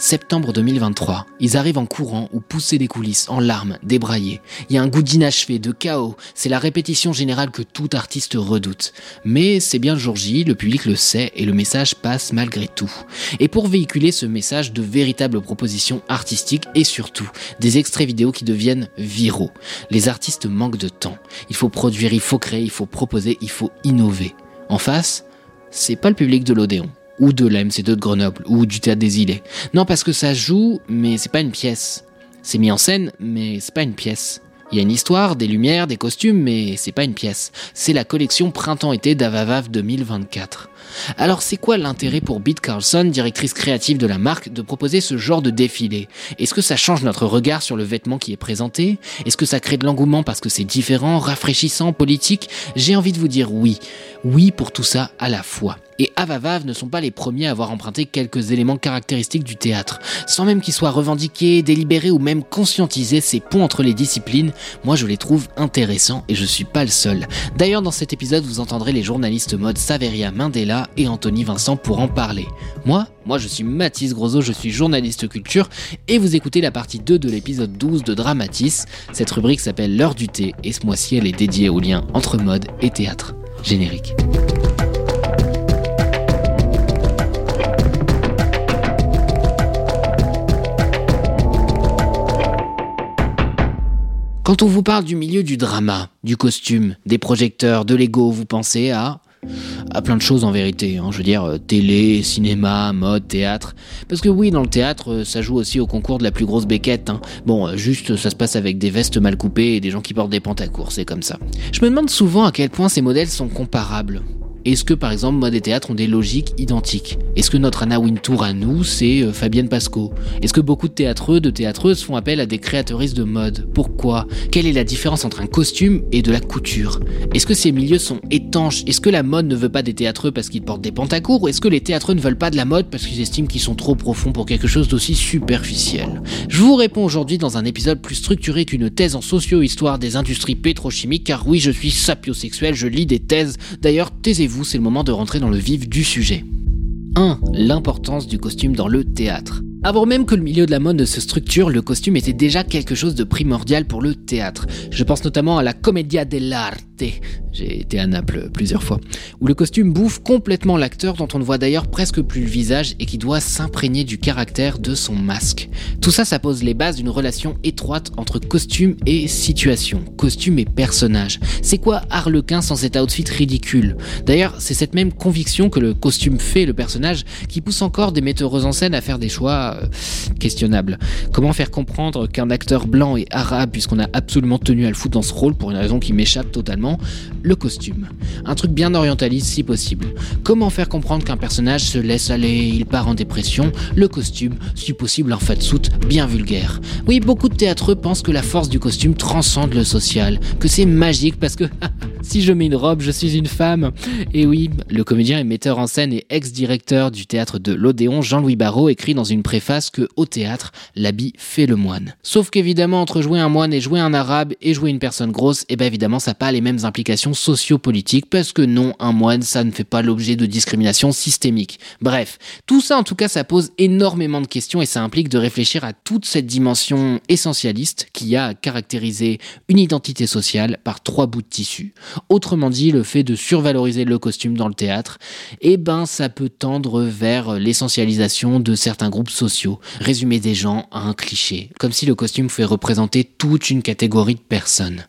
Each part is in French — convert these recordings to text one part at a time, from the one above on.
Septembre 2023, ils arrivent en courant ou poussés des coulisses, en larmes, débraillés. Il y a un goût d'inachevé, de chaos, c'est la répétition générale que tout artiste redoute. Mais c'est bien le jour J, le public le sait et le message passe malgré tout. Et pour véhiculer ce message, de véritables propositions artistiques et surtout des extraits vidéo qui deviennent viraux. Les artistes manquent de temps. Il faut produire, il faut créer, il faut proposer, il faut innover. En face, c'est pas le public de l'Odéon ou de la MC2 de Grenoble, ou du Théâtre des Îlets. Non, parce que ça joue, mais c'est pas une pièce. C'est mis en scène, mais c'est pas une pièce. Il y a une histoire, des lumières, des costumes, mais c'est pas une pièce. C'est la collection Printemps-été d'Avavav 2024. Alors c'est quoi l'intérêt pour Beat Carlson, directrice créative de la marque, de proposer ce genre de défilé? Est-ce que ça change notre regard sur le vêtement qui est présenté? Est-ce que ça crée de l'engouement parce que c'est différent, rafraîchissant, politique? J'ai envie de vous dire oui. Oui pour tout ça à la fois. Et Avavav ne sont pas les premiers à avoir emprunté quelques éléments caractéristiques du théâtre. Sans même qu'ils soient revendiqués, délibérés ou même conscientisés, ces ponts entre les disciplines, moi je les trouve intéressants et je suis pas le seul. D'ailleurs dans cet épisode vous entendrez les journalistes mode Saveria Mandela et Anthony Vincent pour en parler. Moi, moi je suis Mathis Grosso, je suis journaliste culture et vous écoutez la partie 2 de l'épisode 12 de Dramatis. Cette rubrique s'appelle L'heure du thé et ce mois-ci elle est dédiée au lien entre mode et théâtre. Générique. Quand on vous parle du milieu du drama, du costume, des projecteurs, de l'ego, vous pensez à à plein de choses en vérité. Hein. Je veux dire, euh, télé, cinéma, mode, théâtre. Parce que oui, dans le théâtre, euh, ça joue aussi au concours de la plus grosse béquette. Hein. Bon, euh, juste, ça se passe avec des vestes mal coupées et des gens qui portent des pantacours, c'est comme ça. Je me demande souvent à quel point ces modèles sont comparables. Est-ce que par exemple mode et théâtre ont des logiques identiques? Est-ce que notre Anna Wintour à nous, c'est euh, Fabienne Pasco? Est-ce que beaucoup de théâtreux, de théâtreuses font appel à des créatrices de mode? Pourquoi? Quelle est la différence entre un costume et de la couture? Est-ce que ces milieux sont étanches? Est-ce que la mode ne veut pas des théâtreux parce qu'ils portent des pantacours Ou est-ce que les théâtreux ne veulent pas de la mode parce qu'ils estiment qu'ils sont trop profonds pour quelque chose d'aussi superficiel? Je vous réponds aujourd'hui dans un épisode plus structuré qu'une thèse en socio-histoire des industries pétrochimiques car oui, je suis sapiosexuel, je lis des thèses. D'ailleurs, taisez c'est le moment de rentrer dans le vif du sujet. 1. L'importance du costume dans le théâtre. Avant même que le milieu de la mode ne se structure, le costume était déjà quelque chose de primordial pour le théâtre. Je pense notamment à la Commedia dell'arte, j'ai été à Naples plusieurs fois, où le costume bouffe complètement l'acteur dont on ne voit d'ailleurs presque plus le visage et qui doit s'imprégner du caractère de son masque. Tout ça, ça pose les bases d'une relation étroite entre costume et situation, costume et personnage. C'est quoi Harlequin sans cet outfit ridicule? D'ailleurs, c'est cette même conviction que le costume fait le personnage qui pousse encore des metteuses en scène à faire des choix euh, questionnable. Comment faire comprendre qu'un acteur blanc et arabe, puisqu'on a absolument tenu à le foutre dans ce rôle pour une raison qui m'échappe totalement, le costume. Un truc bien orientaliste si possible. Comment faire comprendre qu'un personnage se laisse aller, il part en dépression, le costume, si possible en soute bien vulgaire. Oui, beaucoup de théâtreux pensent que la force du costume transcende le social, que c'est magique parce que si je mets une robe, je suis une femme. Et oui, le comédien et metteur en scène et ex-directeur du théâtre de l'Odéon, Jean-Louis Barrault, écrit dans une préface que au théâtre, l'habit fait le moine. Sauf qu'évidemment, entre jouer un moine et jouer un arabe et jouer une personne grosse, eh bien évidemment, ça n'a pas les mêmes implications sociopolitiques parce que non, un moine, ça ne fait pas l'objet de discrimination systémique. Bref, tout ça en tout cas, ça pose énormément de questions et ça implique de réfléchir à toute cette dimension essentialiste qui a caractérisé une identité sociale par trois bouts de tissu. Autrement dit, le fait de survaloriser le costume dans le théâtre, eh ben ça peut tendre vers l'essentialisation de certains groupes sociaux, résumer des gens à un cliché, comme si le costume pouvait représenter toute une catégorie de personnes.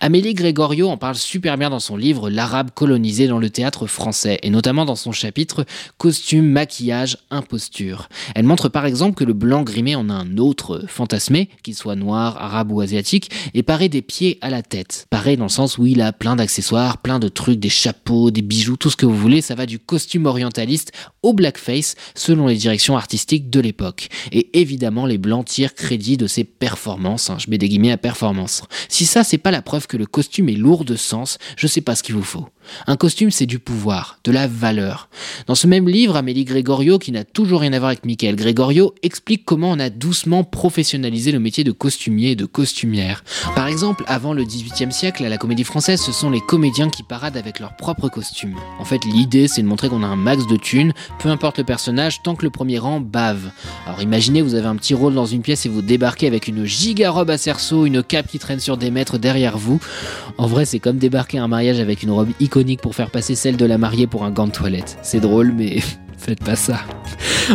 Amélie Gregorio en parle super bien dans son livre L'arabe colonisé dans le théâtre français, et notamment dans son chapitre Costume, maquillage, imposture. Elle montre par exemple que le blanc grimé en un autre fantasmé, qu'il soit noir, arabe ou asiatique, et paré des pieds à la tête. Paré dans le sens où il a plein d'accessoires, plein de trucs, des chapeaux, des bijoux, tout ce que vous voulez, ça va du costume orientaliste au blackface, selon les directions artistiques de l'époque. Et évidemment, les blancs tirent crédit de ses performances, hein, je mets des guillemets à performance. Si ça, c'est pas la preuve que le costume est lourd de sens, je sais pas ce qu'il vous faut. Un costume, c'est du pouvoir, de la valeur. Dans ce même livre, Amélie Gregorio, qui n'a toujours rien à voir avec Michael Gregorio, explique comment on a doucement professionnalisé le métier de costumier et de costumière. Par exemple, avant le XVIIIe siècle, à la comédie française, ce sont les comédiens qui paradent avec leurs propres costumes. En fait, l'idée, c'est de montrer qu'on a un max de thunes, peu importe le personnage, tant que le premier rang bave. Alors imaginez, vous avez un petit rôle dans une pièce et vous débarquez avec une giga robe à cerceau, une cape qui traîne sur des mètres derrière vous. En vrai, c'est comme débarquer un mariage avec une robe pour faire passer celle de la mariée pour un gant de toilette. C'est drôle, mais faites pas ça.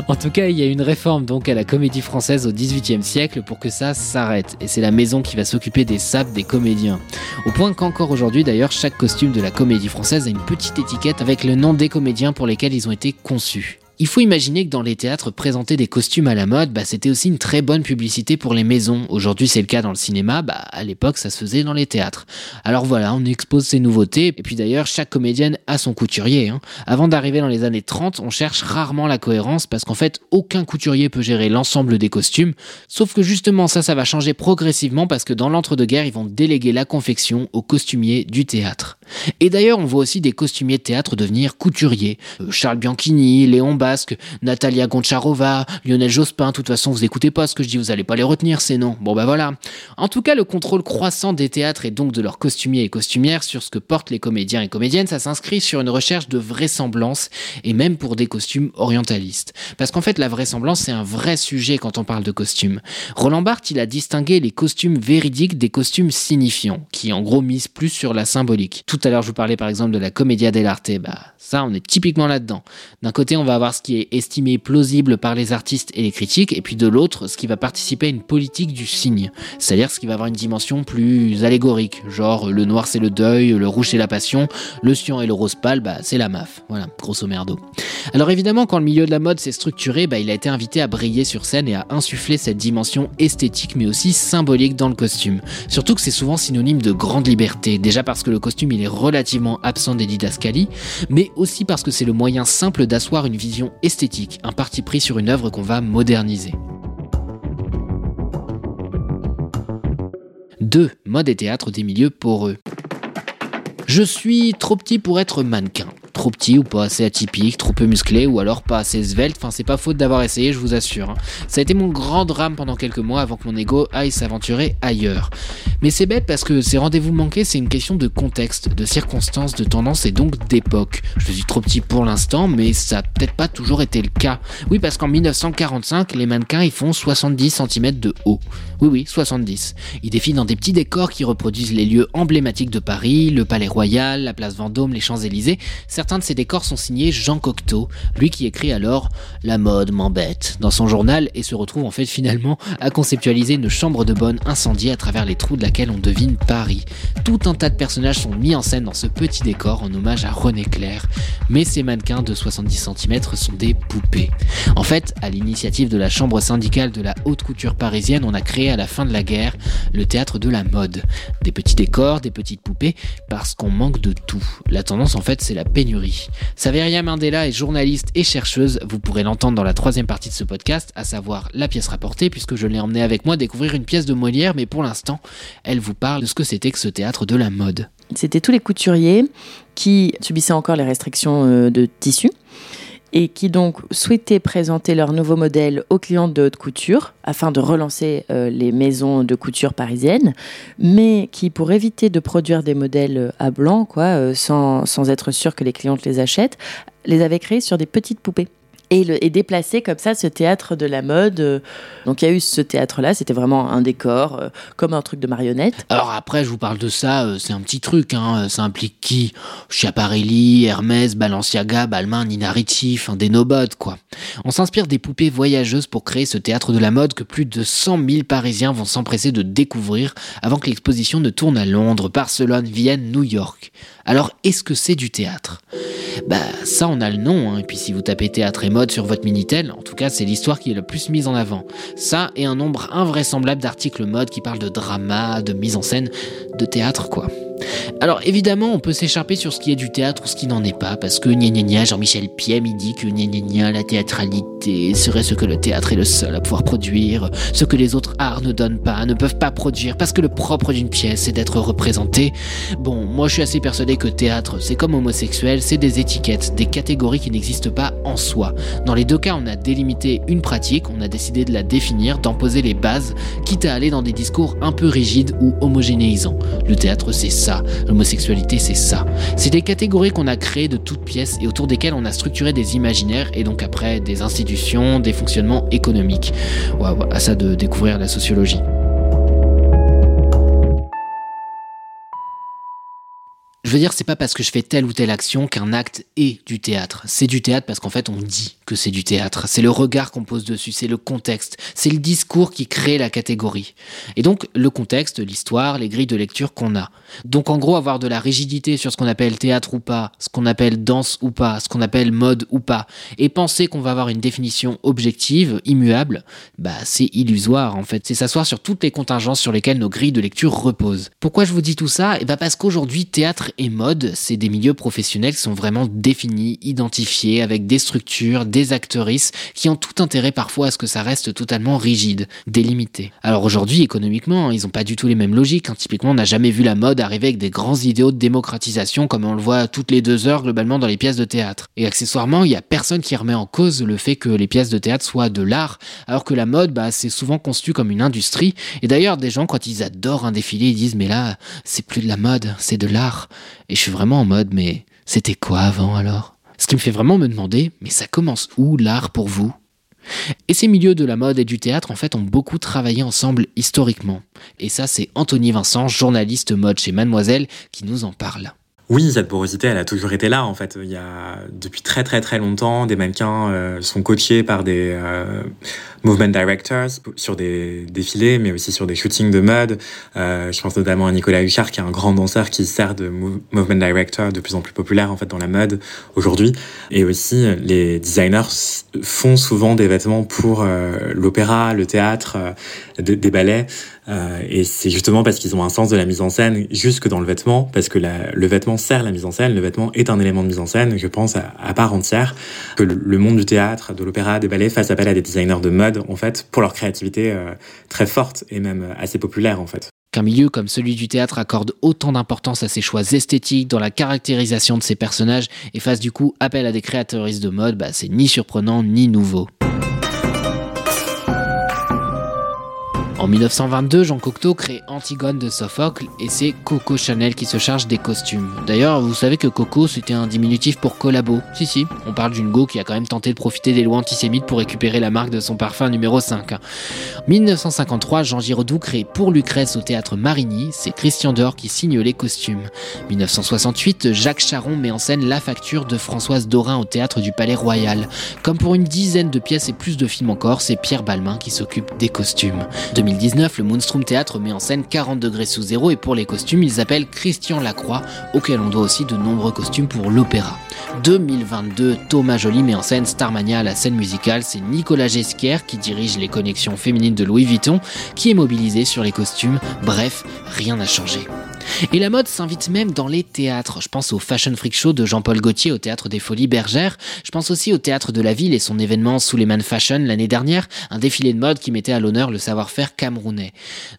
En tout cas, il y a une réforme donc à la comédie française au XVIIIe siècle pour que ça s'arrête. Et c'est la maison qui va s'occuper des sapes des comédiens. Au point qu'encore aujourd'hui, d'ailleurs, chaque costume de la comédie française a une petite étiquette avec le nom des comédiens pour lesquels ils ont été conçus. Il faut imaginer que dans les théâtres, présenter des costumes à la mode, bah, c'était aussi une très bonne publicité pour les maisons. Aujourd'hui, c'est le cas dans le cinéma, bah, à l'époque, ça se faisait dans les théâtres. Alors voilà, on expose ces nouveautés, et puis d'ailleurs, chaque comédienne a son couturier. Hein. Avant d'arriver dans les années 30, on cherche rarement la cohérence, parce qu'en fait, aucun couturier peut gérer l'ensemble des costumes, sauf que justement, ça, ça va changer progressivement, parce que dans l'entre-deux-guerres, ils vont déléguer la confection aux costumiers du théâtre. Et d'ailleurs, on voit aussi des costumiers de théâtre devenir couturiers. Euh, Charles Bianchini, Léon Natalia Goncharova, Lionel Jospin, de toute façon, vous écoutez pas ce que je dis, vous allez pas les retenir, ces noms. Bon bah voilà. En tout cas, le contrôle croissant des théâtres et donc de leurs costumiers et costumières sur ce que portent les comédiens et comédiennes, ça s'inscrit sur une recherche de vraisemblance, et même pour des costumes orientalistes. Parce qu'en fait, la vraisemblance, c'est un vrai sujet quand on parle de costumes. Roland Barthes, il a distingué les costumes véridiques des costumes signifiants, qui en gros misent plus sur la symbolique. Tout à l'heure, je vous parlais par exemple de la Commedia dell'arte. Bah, ça, on est typiquement là-dedans. D'un côté, on va avoir ce qui est estimé plausible par les artistes et les critiques, et puis de l'autre, ce qui va participer à une politique du signe. C'est-à-dire ce qui va avoir une dimension plus allégorique. Genre, le noir c'est le deuil, le rouge c'est la passion, le cyan et le rose pâle, bah, c'est la maf. Voilà, grosso merdo. Alors évidemment, quand le milieu de la mode s'est structuré, bah, il a été invité à briller sur scène et à insuffler cette dimension esthétique, mais aussi symbolique dans le costume. Surtout que c'est souvent synonyme de grande liberté. Déjà parce que le costume, il est relativement absent des didascalies, mais aussi parce que c'est le moyen simple d'asseoir une vision esthétique, un parti pris sur une œuvre qu'on va moderniser. 2. Mode et théâtre des milieux poreux. Je suis trop petit pour être mannequin trop petit ou pas assez atypique, trop peu musclé ou alors pas assez svelte. Enfin, c'est pas faute d'avoir essayé, je vous assure. Hein. Ça a été mon grand drame pendant quelques mois avant que mon ego aille s'aventurer ailleurs. Mais c'est bête parce que ces rendez-vous manqués, c'est une question de contexte, de circonstances, de tendance et donc d'époque. Je suis trop petit pour l'instant, mais ça a peut-être pas toujours été le cas. Oui, parce qu'en 1945, les mannequins ils font 70 cm de haut. Oui, oui, 70. Ils défilent dans des petits décors qui reproduisent les lieux emblématiques de Paris, le Palais Royal, la place Vendôme, les Champs-Élysées. De ces décors sont signés Jean Cocteau, lui qui écrit alors La mode m'embête dans son journal et se retrouve en fait finalement à conceptualiser une chambre de bonne incendiée à travers les trous de laquelle on devine Paris. Tout un tas de personnages sont mis en scène dans ce petit décor en hommage à René Clair, mais ces mannequins de 70 cm sont des poupées. En fait, à l'initiative de la chambre syndicale de la haute couture parisienne, on a créé à la fin de la guerre le théâtre de la mode. Des petits décors, des petites poupées, parce qu'on manque de tout. La tendance en fait c'est la pénurie Saveria Mandela est journaliste et chercheuse, vous pourrez l'entendre dans la troisième partie de ce podcast, à savoir la pièce rapportée, puisque je l'ai emmenée avec moi découvrir une pièce de Molière, mais pour l'instant, elle vous parle de ce que c'était que ce théâtre de la mode. C'était tous les couturiers qui subissaient encore les restrictions euh, de tissu et qui donc souhaitaient présenter leur nouveau modèle aux clients de haute couture afin de relancer euh, les maisons de couture parisiennes, mais qui, pour éviter de produire des modèles à blanc, quoi, euh, sans, sans, être sûr que les clientes les achètent, les avaient créés sur des petites poupées. Et, déplacer comme ça ce théâtre de la mode. Euh, donc il y a eu ce théâtre-là, c'était vraiment un décor, euh, comme un truc de marionnette. Alors après, je vous parle de ça, euh, c'est un petit truc, hein, ça implique qui? Schiaparelli, Hermès, Balenciaga, Balmain, Nina Ricci, enfin des nobodes quoi. On s'inspire des poupées voyageuses pour créer ce théâtre de la mode que plus de 100 000 Parisiens vont s'empresser de découvrir avant que l'exposition ne tourne à Londres, Barcelone, Vienne, New York. Alors est-ce que c'est du théâtre? Bah ça on a le nom, hein. et puis si vous tapez théâtre et mode sur votre Minitel, en tout cas c'est l'histoire qui est le plus mise en avant. Ça et un nombre invraisemblable d'articles mode qui parlent de drama, de mise en scène, de théâtre quoi. Alors évidemment, on peut s'écharper sur ce qui est du théâtre ou ce qui n'en est pas, parce que gna gna Jean-Michel Piem, il dit que gna gna la théâtralité serait ce que le théâtre est le seul à pouvoir produire, ce que les autres arts ne donnent pas, ne peuvent pas produire, parce que le propre d'une pièce c'est d'être représenté. Bon, moi je suis assez persuadé que théâtre, c'est comme homosexuel, c'est des étiquettes, des catégories qui n'existent pas en soi. Dans les deux cas, on a délimité une pratique, on a décidé de la définir, d'en poser les bases, quitte à aller dans des discours un peu rigides ou homogénéisants. Le théâtre c'est ça L'homosexualité, c'est ça. C'est des catégories qu'on a créées de toutes pièces et autour desquelles on a structuré des imaginaires et donc après des institutions, des fonctionnements économiques. Ouais, à ça de découvrir la sociologie. Je veux dire, c'est pas parce que je fais telle ou telle action qu'un acte est du théâtre. C'est du théâtre parce qu'en fait, on dit que c'est du théâtre. C'est le regard qu'on pose dessus, c'est le contexte, c'est le discours qui crée la catégorie. Et donc, le contexte, l'histoire, les grilles de lecture qu'on a. Donc, en gros, avoir de la rigidité sur ce qu'on appelle théâtre ou pas, ce qu'on appelle danse ou pas, ce qu'on appelle mode ou pas, et penser qu'on va avoir une définition objective, immuable, bah, c'est illusoire, en fait. C'est s'asseoir sur toutes les contingences sur lesquelles nos grilles de lecture reposent. Pourquoi je vous dis tout ça? Et eh bah, parce qu'aujourd'hui, théâtre et mode, c'est des milieux professionnels qui sont vraiment définis, identifiés, avec des structures, des actrices, qui ont tout intérêt parfois à ce que ça reste totalement rigide, délimité. Alors aujourd'hui, économiquement, ils n'ont pas du tout les mêmes logiques. Hein. Typiquement, on n'a jamais vu la mode arriver avec des grands idéaux de démocratisation comme on le voit toutes les deux heures globalement dans les pièces de théâtre. Et accessoirement, il n'y a personne qui remet en cause le fait que les pièces de théâtre soient de l'art, alors que la mode, bah, c'est souvent conçu comme une industrie. Et d'ailleurs, des gens, quand ils adorent un défilé, ils disent, mais là, c'est plus de la mode, c'est de l'art. Et je suis vraiment en mode, mais c'était quoi avant alors? Ce qui me fait vraiment me demander, mais ça commence où l'art pour vous? Et ces milieux de la mode et du théâtre, en fait, ont beaucoup travaillé ensemble historiquement. Et ça, c'est Anthony Vincent, journaliste mode chez Mademoiselle, qui nous en parle. Oui, cette porosité, elle a toujours été là en fait. Il y a depuis très très très longtemps, des mannequins euh, sont coachés par des euh, movement directors sur des défilés, mais aussi sur des shootings de mode. Euh, je pense notamment à Nicolas Huchard, qui est un grand danseur qui sert de movement director de plus en plus populaire en fait dans la mode aujourd'hui. Et aussi, les designers font souvent des vêtements pour l'opéra, le théâtre, des ballets. Euh, et c'est justement parce qu'ils ont un sens de la mise en scène jusque dans le vêtement, parce que le vêtement sert la mise en scène, le vêtement est un élément de mise en scène, je pense, à part entière, que le, monde du théâtre, de l'opéra, des ballets fasse appel à des designers de mode, en fait, pour leur créativité euh, très forte et même assez populaire, en fait. Qu'un milieu comme celui du théâtre accorde autant d'importance à ses choix esthétiques dans la caractérisation de ses personnages et fasse du coup appel à des créateuristes de mode, bah, c'est ni surprenant ni nouveau. En 1922, Jean Cocteau crée Antigone de Sophocle et c'est Coco Chanel qui se charge des costumes. D'ailleurs, vous savez que Coco c'était un diminutif pour collabo. Si si, on parle d'une go qui a quand même tenté de profiter des lois antisémites pour récupérer la marque de son parfum numéro 5. En 1953, Jean Giraudoux crée pour Lucrèce au théâtre Marigny, c'est Christian Dior qui signe les costumes. 1968, Jacques Charon met en scène La Facture de Françoise Dorin au théâtre du Palais Royal. Comme pour une dizaine de pièces et plus de films encore, c'est Pierre Balmain qui s'occupe des costumes. 2019, le Moonstrom Théâtre met en scène 40 degrés sous zéro et pour les costumes, ils appellent Christian Lacroix, auquel on doit aussi de nombreux costumes pour l'opéra. 2022, Thomas Joly met en scène Starmania à la scène musicale. C'est Nicolas Gesquière qui dirige les connexions féminines de Louis Vuitton, qui est mobilisé sur les costumes. Bref, rien n'a changé. Et la mode s'invite même dans les théâtres. Je pense au Fashion Freak Show de Jean-Paul Gaultier au théâtre des Folies Bergères. Je pense aussi au théâtre de la ville et son événement Suleiman Fashion l'année dernière, un défilé de mode qui mettait à l'honneur le savoir-faire camerounais.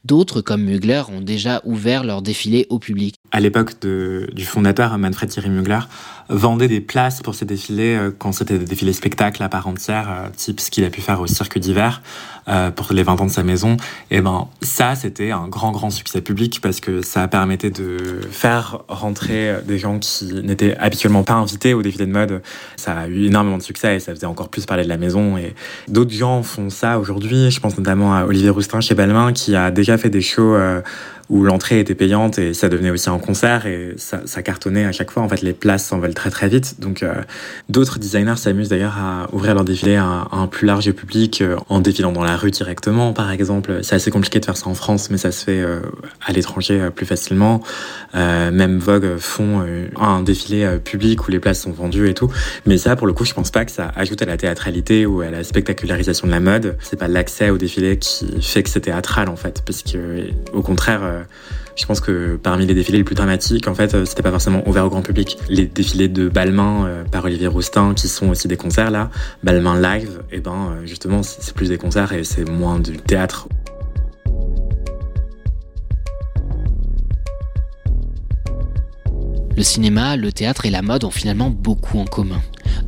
D'autres, comme Mugler, ont déjà ouvert leur défilé au public. À l'époque du fondateur, Manfred Thierry Mugler, vendait des places pour ses défilés euh, quand c'était des défilés spectacles à part entière, euh, type ce qu'il a pu faire au cirque d'hiver. pour les 20 ans de sa maison. Et ben ça, c'était un grand grand succès public parce que ça permettait de faire rentrer des gens qui n'étaient habituellement pas invités au défilé de mode. Ça a eu énormément de succès et ça faisait encore plus parler de la maison. Et d'autres gens font ça aujourd'hui. Je pense notamment à Olivier Roustin chez Balmain qui a déjà fait des shows où l'entrée était payante et ça devenait aussi un concert et ça, cartonnait à chaque fois. En fait, les places s'envolent très très vite. Donc, euh, d'autres designers s'amusent d'ailleurs à ouvrir leur défilé à, un plus large public euh, en défilant dans la rue directement, par exemple. C'est assez compliqué de faire ça en France, mais ça se fait euh, à l'étranger plus facilement. même Vogue font un défilé public où les places sont vendues et tout. Mais ça, pour le coup, je pense pas que ça ajoute à la théâtralité ou à la spectacularisation de la mode. C'est pas l'accès au défilé qui fait que c'est théâtral en fait, parce que au contraire je pense que parmi les défilés les plus dramatiques, en fait, euh, c'était pas forcément ouvert au grand public. Les défilés de Balmain euh, par Olivier Roustin, qui sont aussi des concerts là, Balmain live, et eh ben justement, c'est plus des concerts et c'est moins du théâtre. Le cinéma, le théâtre et la mode ont finalement beaucoup en commun.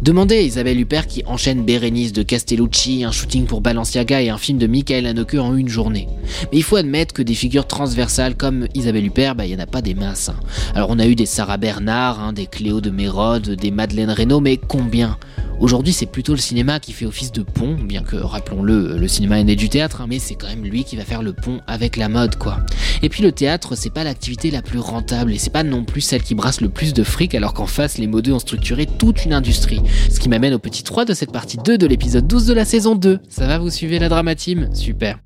Demandez à Isabelle Huppert qui enchaîne Bérénice de Castellucci, un shooting pour Balenciaga et un film de Michael Haneke en une journée. Mais il faut admettre que des figures transversales comme Isabelle Huppert, bah, il n'y en a pas des masses. Hein. Alors on a eu des Sarah Bernard, hein, des Cléo de Mérode, des Madeleine Reynaud, mais combien? Aujourd'hui, c'est plutôt le cinéma qui fait office de pont, bien que, rappelons-le, le cinéma est né du théâtre, hein, mais c'est quand même lui qui va faire le pont avec la mode, quoi. Et puis le théâtre, c'est pas l'activité la plus rentable, et c'est pas non plus celle qui brasse le plus de fric, alors qu'en face, les modeux ont structuré toute une industrie. Ce qui m'amène au petit 3 de cette partie 2 de l'épisode 12 de la saison 2. Ça va, vous suivez la dramatime Super.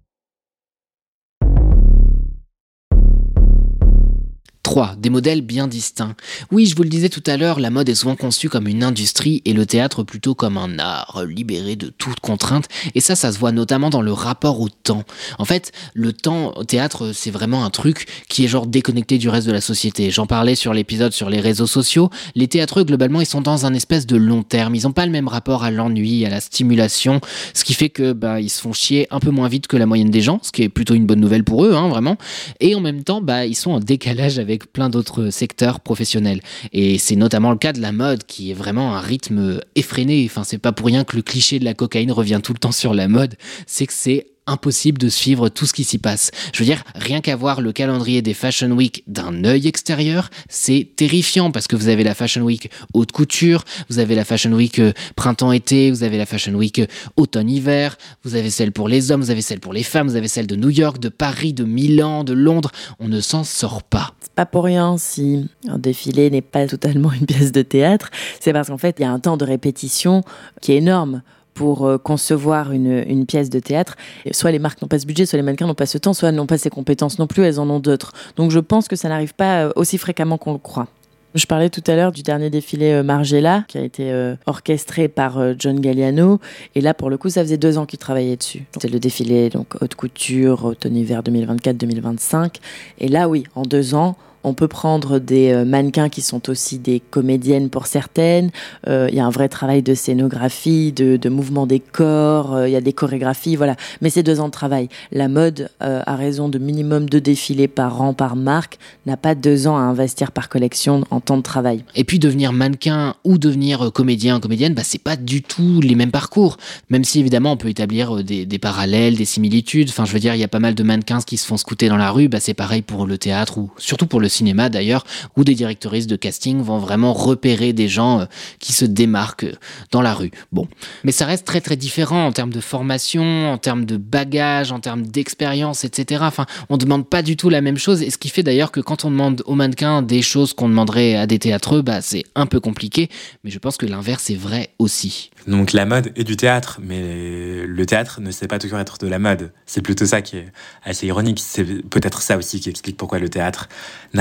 3. Des modèles bien distincts. Oui, je vous le disais tout à l'heure, la mode est souvent conçue comme une industrie et le théâtre plutôt comme un art, libéré de toute contrainte. Et ça, ça se voit notamment dans le rapport au temps. En fait, le temps au théâtre, c'est vraiment un truc qui est genre déconnecté du reste de la société. J'en parlais sur l'épisode sur les réseaux sociaux. Les théâtreux, globalement, ils sont dans un espèce de long terme. Ils n'ont pas le même rapport à l'ennui, à la stimulation, ce qui fait que bah, ils se font chier un peu moins vite que la moyenne des gens, ce qui est plutôt une bonne nouvelle pour eux, hein, vraiment. Et en même temps, bah, ils sont en décalage avec plein d'autres secteurs professionnels. Et c'est notamment le cas de la mode, qui est vraiment un rythme effréné. Enfin, c'est pas pour rien que le cliché de la cocaïne revient tout le temps sur la mode. C'est que c'est impossible de suivre tout ce qui s'y passe. Je veux dire, rien qu'à voir le calendrier des Fashion Week d'un œil extérieur, c'est terrifiant parce que vous avez la Fashion Week haute couture, vous avez la Fashion Week euh, printemps-été, vous avez la Fashion Week euh, automne-hiver, vous avez celle pour les hommes, vous avez celle pour les femmes, vous avez celle de New York, de Paris, de Milan, de Londres. On ne s'en sort pas. C'est pas pour rien si un défilé n'est pas totalement une pièce de théâtre, c'est parce qu'en fait, il y a un temps de répétition qui est énorme pour euh, concevoir une, pièce de théâtre. Soit les marques n'ont pas ce budget, soit les mannequins n'ont pas ce temps, soit n'ont pas ces compétences non plus, elles en ont d'autres. Donc je pense que ça n'arrive pas euh, aussi fréquemment qu'on le croit. Je parlais tout à l'heure du dernier défilé euh, Margiela, qui a été orchestré par John Galliano. Et là, pour le coup, ça faisait deux ans qu'il travaillait dessus. C'était le défilé donc haute couture, automne-hiver 2024-2025. Et là, oui, en deux ans, on peut prendre des euh, mannequins qui sont aussi des comédiennes pour certaines. Euh, il y a un vrai travail de scénographie, de, mouvement des corps. Euh, il y a des chorégraphies, voilà. Mais c'est deux ans de travail. La mode, a raison de minimum deux défilés par an par marque, n'a pas deux ans à investir par collection en temps de travail. Et puis devenir mannequin ou devenir comédien, comédienne, bah, c'est pas du tout les mêmes parcours. Même si évidemment on peut établir des, parallèles, des similitudes. Enfin, je veux dire, il y a pas mal de mannequins qui se font scouter dans la rue. Bah, c'est pareil pour le théâtre ou surtout pour le cinéma d'ailleurs, où des directrices de casting vont vraiment repérer des gens euh, qui se démarquent euh, dans la rue. Bon, mais ça reste très très différent en termes de formation, en termes de bagage, en termes d'expérience, etc. Enfin, on demande pas du tout la même chose, et ce qui fait d'ailleurs que quand on demande aux mannequins des choses qu'on demanderait à des théâtreux, bah c'est un peu compliqué, mais je pense que l'inverse est vrai aussi. Donc la mode est du théâtre, mais le théâtre ne sait pas toujours être de la mode. C'est plutôt ça qui est assez ironique. C'est peut-être ça aussi qui explique pourquoi le théâtre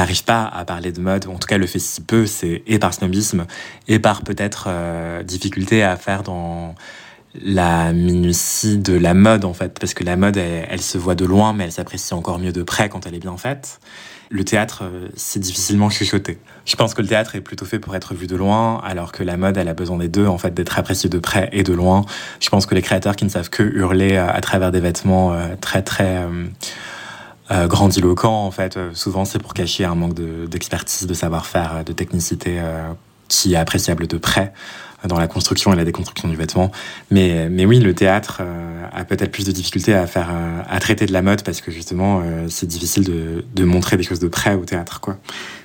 n'arrive pas à parler de mode, en tout cas le fait si peu, c'est et par snobisme, et par peut-être euh, difficulté à faire dans la minutie de la mode en fait, parce que la mode, elle se voit de loin, mais elle s'apprécie encore mieux de près quand elle est bien faite le théâtre, euh, c'est difficilement chuchoté. Je pense que le théâtre est plutôt fait pour être vu de loin, alors que la mode, elle a besoin des deux, en fait, d'être appréciée de près et de loin. Je pense que les créateurs qui ne savent que hurler à, travers des vêtements euh, très, très euh, grandiloquents, en fait, souvent c'est pour cacher un manque d'expertise, de, savoir-faire, de technicité qui est appréciable de près dans la construction et la déconstruction du vêtement. Mais, mais oui, le théâtre a peut-être plus de difficultés à faire, à traiter de la mode parce que justement, c'est difficile de, de montrer des choses de près au théâtre, quoi.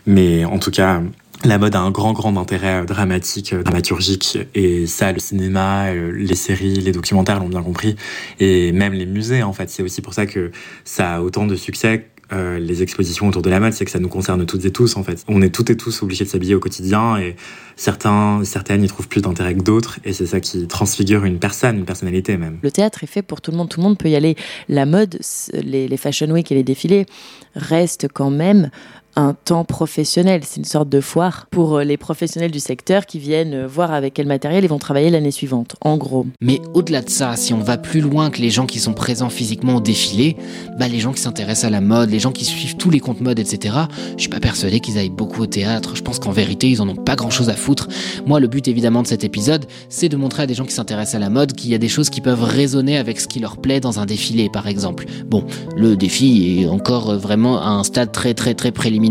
Mais en tout cas, la mode a un grand, grand intérêt dramatique, dramaturgique, et ça, le cinéma, les séries, les documentaires l'ont bien compris, et même les musées, en fait. C'est aussi pour ça que ça a autant de succès euh, les expositions autour de la mode, c'est que ça nous concerne toutes et tous en fait. On est toutes et tous obligés de s'habiller au quotidien et certains, certaines y trouvent plus d'intérêt que d'autres et c'est ça qui transfigure une personne, une personnalité même. Le théâtre est fait pour tout le monde, tout le monde peut y aller. La mode, les, les fashion week et les défilés restent quand même un temps professionnel. C'est une sorte de foire pour euh, les professionnels du secteur qui viennent euh, voir avec quel matériel ils vont travailler l'année suivante, en gros. Mais au-delà de ça, si on va plus loin que les gens qui sont présents physiquement au défilé, bah les gens qui s'intéressent à la mode, les gens qui suivent tous les comptes mode, etc., je suis pas persuadé qu'ils aillent beaucoup au théâtre. Je pense qu'en vérité, ils en ont pas grand-chose à foutre. Moi, le but évidemment de cet épisode, c'est de montrer à des gens qui s'intéressent à la mode qu'il y a des choses qui peuvent résonner avec ce qui leur plaît dans un défilé, par exemple. Bon, le défi est encore vraiment à un stade très très très préliminaire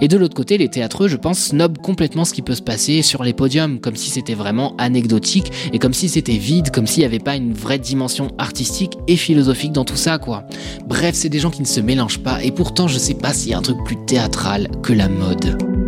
Et de l'autre côté, les théâtreux, je pense, snobent complètement ce qui peut se passer sur les podiums, comme si c'était vraiment anecdotique et comme si c'était vide, comme s'il n'y avait pas une vraie dimension artistique et philosophique dans tout ça, quoi. Bref, c'est des gens qui ne se mélangent pas, et pourtant, je sais pas s'il y a un truc plus théâtral que la mode.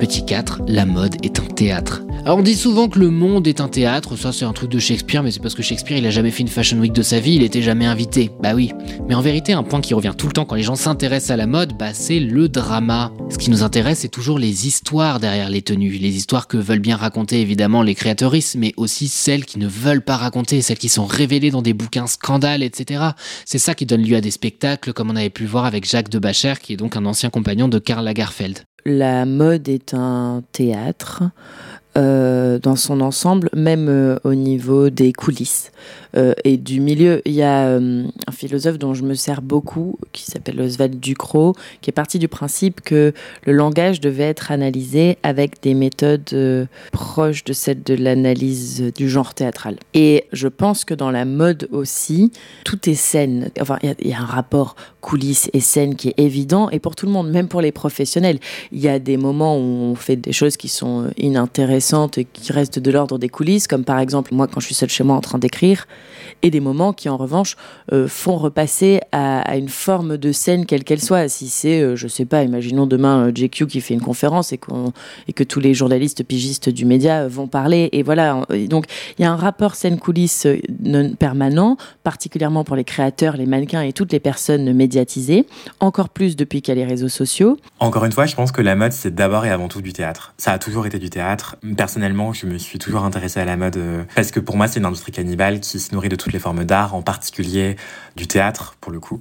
Petit 4, la mode est un théâtre. Alors on dit souvent que le monde est un théâtre, ça c'est un truc de Shakespeare, mais c'est parce que Shakespeare il a jamais fait une fashion week de sa vie, il était jamais invité. Bah oui. Mais en vérité, un point qui revient tout le temps quand les gens s'intéressent à la mode, bah c'est le drama. Ce qui nous intéresse, c'est toujours les histoires derrière les tenues, les histoires que veulent bien raconter évidemment les créatrices, mais aussi celles qui ne veulent pas raconter, celles qui sont révélées dans des bouquins scandales, etc. C'est ça qui donne lieu à des spectacles comme on avait pu voir avec Jacques de Bacher, qui est donc un ancien compagnon de Karl Lagerfeld. La mode est un théâtre. Euh, dans son ensemble, même euh, au niveau des coulisses et du milieu. Il y a un philosophe dont je me sers beaucoup, qui s'appelle Oswald Ducrot, qui est parti du principe que le langage devait être analysé avec des méthodes proches de celles de l'analyse du genre théâtral. Et je pense que dans la mode aussi, tout est scène. Enfin, il y, y, a un rapport coulisses et scène qui est évident, et pour tout le monde, même pour les professionnels. Il y a des moments où on fait des choses qui sont inintéressantes et qui restent de l'ordre des coulisses, comme par exemple moi quand je suis seule chez moi en train d'écrire, et des moments qui en revanche euh, font repasser à, une forme de scène quelle qu'elle soit. Si c'est, euh, je sais pas, imaginons demain euh, JQ qui fait une conférence et, que tous les journalistes pigistes du média vont parler, et voilà. donc il y a un rapport scène-coulisses permanent, particulièrement pour les créateurs, les mannequins et toutes les personnes médiatisées, encore plus depuis qu'il y a les réseaux sociaux. Encore une fois, je pense que la mode, c'est d'abord et avant tout du théâtre. Ça a toujours été du théâtre personnellement, je me suis toujours intéressé à la mode euh, parce que pour moi, c'est une industrie cannibale qui se nourrit de toutes les formes d'art, en particulier du théâtre, pour le coup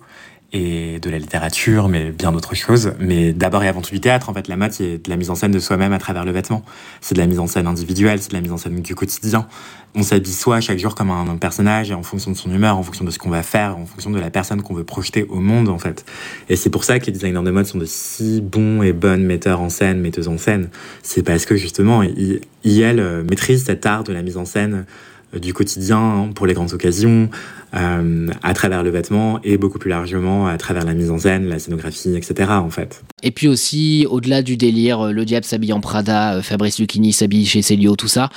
et de la littérature, mais bien d'autres choses. Mais d'abord et avant tout du théâtre, en fait, la mode, c'est de la mise en scène de soi-même à travers le vêtement. C'est de la mise en scène individuelle, c'est de la mise en scène du quotidien. On s'habille soi chaque jour comme un, personnage, en fonction de son humeur, en fonction de ce qu'on va faire, en fonction de la personne qu'on veut projeter au monde, en fait. Et c'est pour ça que les designers de mode sont de si bons et bonnes metteurs en scène, metteuses en scène. C'est parce que, justement, ils, ils elles, euh, maîtrisent cet art de la mise en scène du quotidien pour les grandes occasions, euh, à travers le vêtement et beaucoup plus largement à travers la mise en scène, la scénographie, etc. en fait. Et puis aussi, au-delà du délire, euh, le diable s'habille en Prada, Fabrice Lucchini s'habille chez Célio, tout ça,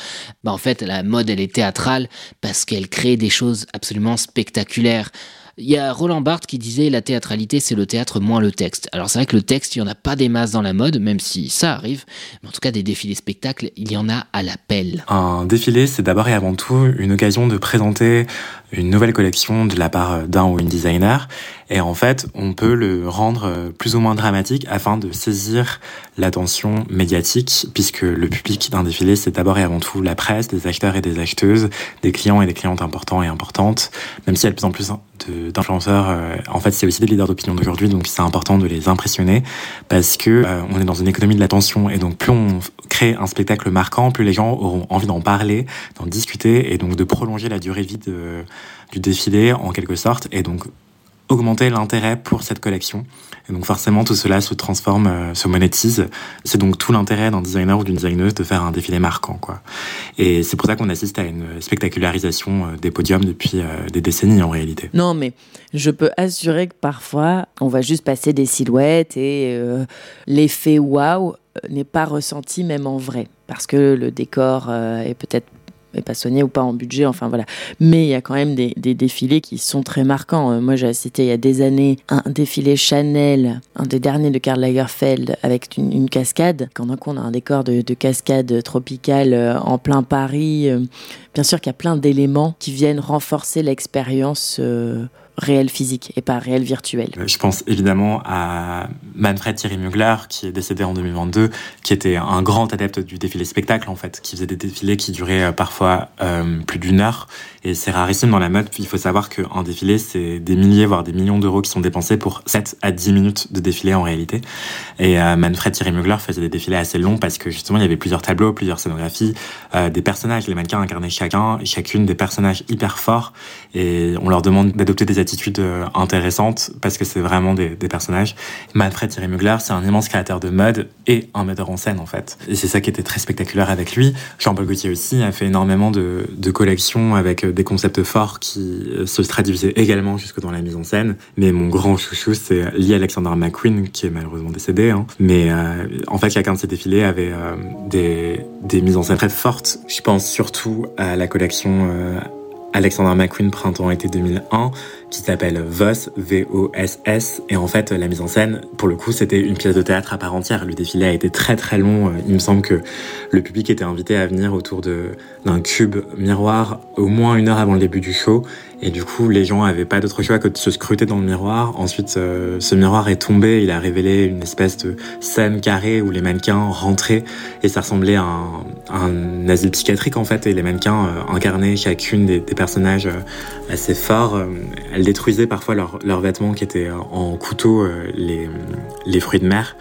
bah en fait, la mode, elle est théâtrale parce qu'elle crée des choses absolument spectaculaires. Il y a Roland Barthes qui disait la théâtralité c'est le théâtre moins le texte. Alors c'est vrai que le texte, il n'y en a pas des masses dans la mode, même si ça arrive, mais en tout cas des défilés spectacles, il y en a à l'appel. Un défilé, c'est d'abord et avant tout une occasion de présenter une nouvelle collection de la part d'un ou une designer. Et en fait, on peut le rendre plus ou moins dramatique afin de saisir l'attention médiatique, puisque le public d'un défilé, c'est d'abord et avant tout la presse, des acteurs et des acheteuses, des clients et des clientes importants et importantes, même s'il y a de plus en plus d'influenceurs. Euh, en fait, c'est aussi des leaders d'opinion d'aujourd'hui, donc c'est important de les impressionner, parce que euh, on est dans une économie de l'attention, et donc plus on crée un spectacle marquant, plus les gens auront envie d'en parler, d'en discuter, et donc de prolonger la durée de vie de, du défilé en quelque sorte, et donc augmenter l'intérêt pour cette collection. Et donc forcément, tout cela se transforme, euh, se monétise. C'est donc tout l'intérêt d'un designer ou d'une designeuse de faire un défilé marquant. quoi. Et c'est pour ça qu'on assiste à une spectacularisation euh, des podiums depuis euh, des décennies en réalité. Non, mais je peux assurer que parfois, on va juste passer des silhouettes et l'effet waouh n'est pas ressenti même en vrai. Parce que le décor est peut-être est pas soigné ou pas en budget, enfin voilà. Mais il y a quand même des, défilés qui sont très marquants. moi, j'ai assisté il y a des années un défilé Chanel, un des derniers de Karl Lagerfeld, avec une, cascade. Quand on a un décor de, cascade tropicale en plein Paris, bien sûr qu'il y a plein d'éléments qui viennent renforcer l'expérience réel physique et pas réel virtuel. Euh, je pense évidemment à Manfred Thierry Mugler, qui est décédé en 2022, qui était un grand adepte du défilé spectacle, en fait, qui faisait des défilés qui duraient euh, parfois euh, plus d'une heure. Et c'est rarissime dans la mode. Il faut savoir qu'un défilé, c'est des milliers, voire des millions d'euros qui sont dépensés pour 7 à 10 minutes de défilé en réalité. Et Manfred Thierry Mugler faisait des défilés assez longs parce que justement, il y avait plusieurs tableaux, plusieurs scénographies, des personnages. Les mannequins incarnaient chacun, chacune des personnages hyper forts. Et on leur demande d'adopter des attitudes euh, intéressantes parce que c'est vraiment des, personnages. Manfred Thierry Mugler, c'est un immense créateur de mode et un metteur en scène en fait. Et c'est ça qui était très spectaculaire avec lui. Jean-Paul Gaultier aussi a fait énormément de, collections avec euh, des concepts forts qui euh, se traduisaient également jusque dans la mise en scène. Mais mon grand chouchou, c'est Lee Alexander McQueen qui est malheureusement décédé. Hein. Mais en fait, chacun de ces défilés avait des, des, mises en scène très fortes. Je pense surtout à la collection Alexander McQueen printemps-été 2001 qui s'appelle Voss, V-O-S-S. Et en fait, la mise en scène, pour le coup, c'était une pièce de théâtre à part entière. Le défilé a été très très long. Euh, il me semble que le public était invité à venir autour d'un cube miroir au moins une heure avant le début du show. Et du coup, les gens n'avaient pas d'autre choix que de se scruter dans le miroir. Ensuite, euh, ce miroir est tombé. Il a révélé une espèce de scène carrée où les mannequins rentraient et ça ressemblait à un, asile psychiatrique en fait. Et les mannequins euh, incarnaient chacune des, personnages euh, assez forts. elles détruisaient parfois leurs vêtements qui étaient en couteau les, les fruits de mer.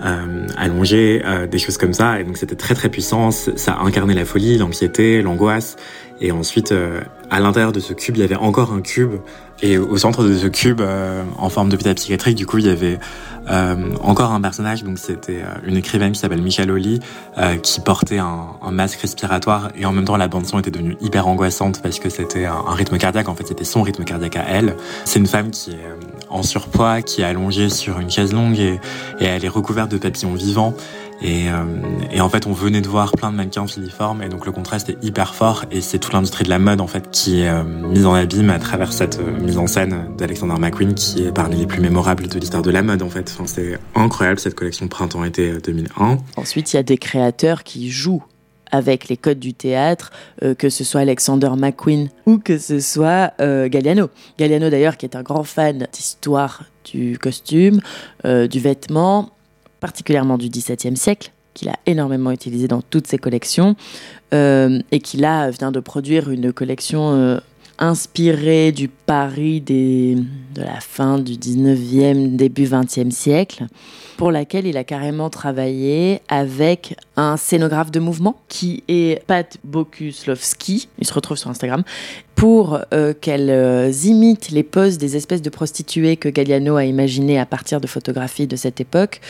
Allongés, des choses comme ça. Et donc c'était très très puissant. Ça incarnait la folie, l'anxiété, l'angoisse. Et ensuite, euh, à l'intérieur de ce cube, il y avait encore un cube. Et au centre de ce cube, euh, en forme d'hôpital psychiatrique, du coup, il y avait euh, encore un personnage. Donc, c'était une écrivaine qui s'appelle Michelle Oli, qui portait un, masque respiratoire. Et en même temps, la bande-son était devenue hyper angoissante parce que c'était un, rythme cardiaque. En fait, c'était son rythme cardiaque à elle. C'est une femme qui est en surpoids, qui est allongée sur une chaise longue et, elle est recouverte de papillons vivants. Et, euh, et, en fait, on venait de voir plein de mannequins filiformes, et donc le contraste est hyper fort. Et c'est toute l'industrie de la mode en fait qui est euh, mise en abîme à travers cette euh, mise en scène d'Alexander McQueen, qui est parmi les plus mémorables de l'histoire de la mode en fait. C'est incroyable cette collection printemps-été 2001. Ensuite, il y a des créateurs qui jouent avec les codes du théâtre, que ce soit Alexander McQueen ou que ce soit Galliano. Galliano d'ailleurs qui est un grand fan d'histoire du costume, du vêtement, particulièrement du XVIIe siècle, qu'il a énormément utilisé dans toutes ses collections, euh, et qui là vient de produire une collection inspirée du Paris de la fin du 19e, début 20e siècle, pour laquelle il a carrément travaillé avec un scénographe de mouvement qui est Pat Bokuslovski, il se retrouve sur Instagram, pour euh, qu'elles euh, imitent les poses des espèces de prostituées que Galliano a imaginées à partir de photographies de cette époque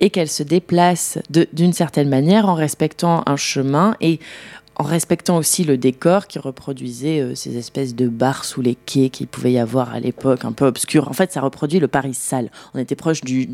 et qu'elles se déplacent d'une certaine manière en respectant un chemin. Et en respectant aussi le décor qui reproduisait euh, ces espèces de bars sous les quais qu'il pouvait y avoir à l'époque, un peu obscurs. En fait, ça reproduit le Paris sale. On était proche du,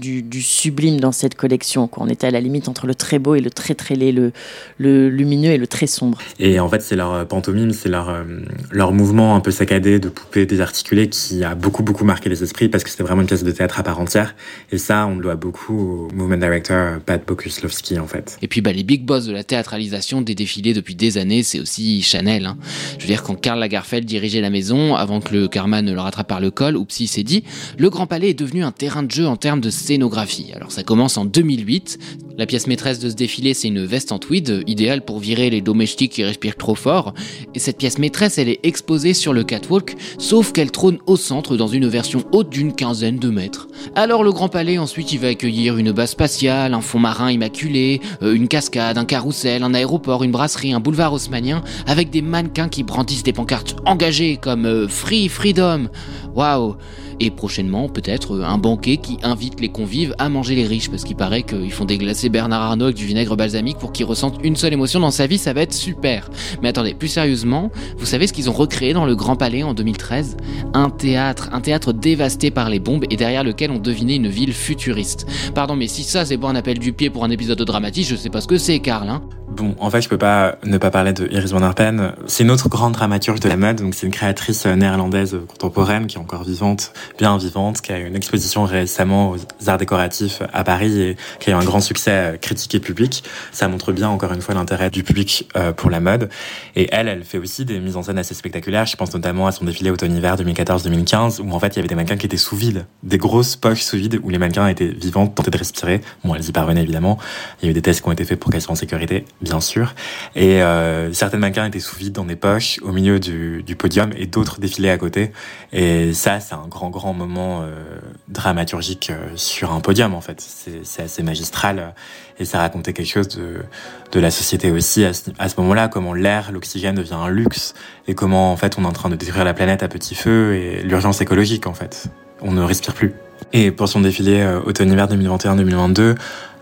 sublime dans cette collection. Quoi. On était à la limite entre le très beau et le très très laid, le, le lumineux et le très sombre. Et en fait, c'est leur euh, pantomime, c'est leur, euh, leur mouvement un peu saccadé de poupées désarticulées qui a beaucoup beaucoup marqué les esprits parce que c'était vraiment une pièce de théâtre à part entière. Et ça, on le doit beaucoup au movement director Pat Bokuslovski en fait. Et puis bah, les big boss de la théâtralisation des défilés depuis des années, c'est aussi Chanel. Hein. Je veux dire, quand Karl Lagerfeld dirigeait la maison, avant que le karma ne le rattrape par le col, ou il s'est dit, le Grand Palais est devenu un terrain de jeu en termes de scénographie. Alors ça commence en 2008. La pièce maîtresse de ce défilé, c'est une veste en tweed, idéale pour virer les domestiques qui respirent trop fort. Et cette pièce maîtresse, elle est exposée sur le catwalk, sauf qu'elle trône au centre dans une version haute d'une quinzaine de mètres. Alors le Grand Palais, ensuite, il va accueillir une base spatiale, un fond marin immaculé, euh, une cascade, un carrousel, un aéroport, une brasserie, un boulevard haussmanien avec des mannequins qui brandissent des pancartes engagées comme euh, Free Freedom. Waouh et prochainement, peut-être, euh, un banquet qui invite les convives à manger les riches, parce qu'il paraît qu'ils font déglacer Bernard Arnault avec du vinaigre balsamique pour qu'il ressente une seule émotion dans sa vie, ça va être super. Mais attendez, plus sérieusement, vous savez ce qu'ils ont recréé dans le Grand Palais en 2013 Un théâtre, un théâtre dévasté par les bombes et derrière lequel on devinait une ville futuriste. Pardon, mais si ça c'est pas un appel du pied pour un épisode dramatique, je sais pas ce que c'est, Karl. Hein bon, en fait, je peux pas ne pas parlé de Iris van Herpen. C'est une autre grande dramaturge de la mode. Donc, c'est une créatrice néerlandaise contemporaine qui est encore vivante, bien vivante, qui a eu une exposition récemment aux arts décoratifs à Paris et qui a eu un grand succès critique et public. Ça montre bien, encore une fois, l'intérêt du public pour la mode. Et elle, elle fait aussi des mises en scène assez spectaculaires. Je pense notamment à son défilé automne-hiver 2014-2015 où en fait il y avait des mannequins qui étaient sous vide, des grosses poches sous vide où les mannequins étaient vivants, tentaient de respirer. Bon, elles y parvenaient évidemment. Il y a eu des tests qui ont été faits pour qu'elles soient en sécurité, bien sûr. Et euh, certains mannequins étaient sous vide dans des poches au milieu du, du podium et d'autres défilaient à côté. Et ça, c'est un grand, grand moment euh, dramaturgique euh, sur un podium en fait. C'est assez magistral et ça racontait quelque chose de, la société aussi à ce, moment-là, comment l'air, l'oxygène devient un luxe et comment en fait on est en train de détruire la planète à petit feu et l'urgence écologique en fait. On ne respire plus. Et pour son défilé euh, automne-hiver 2021-2022,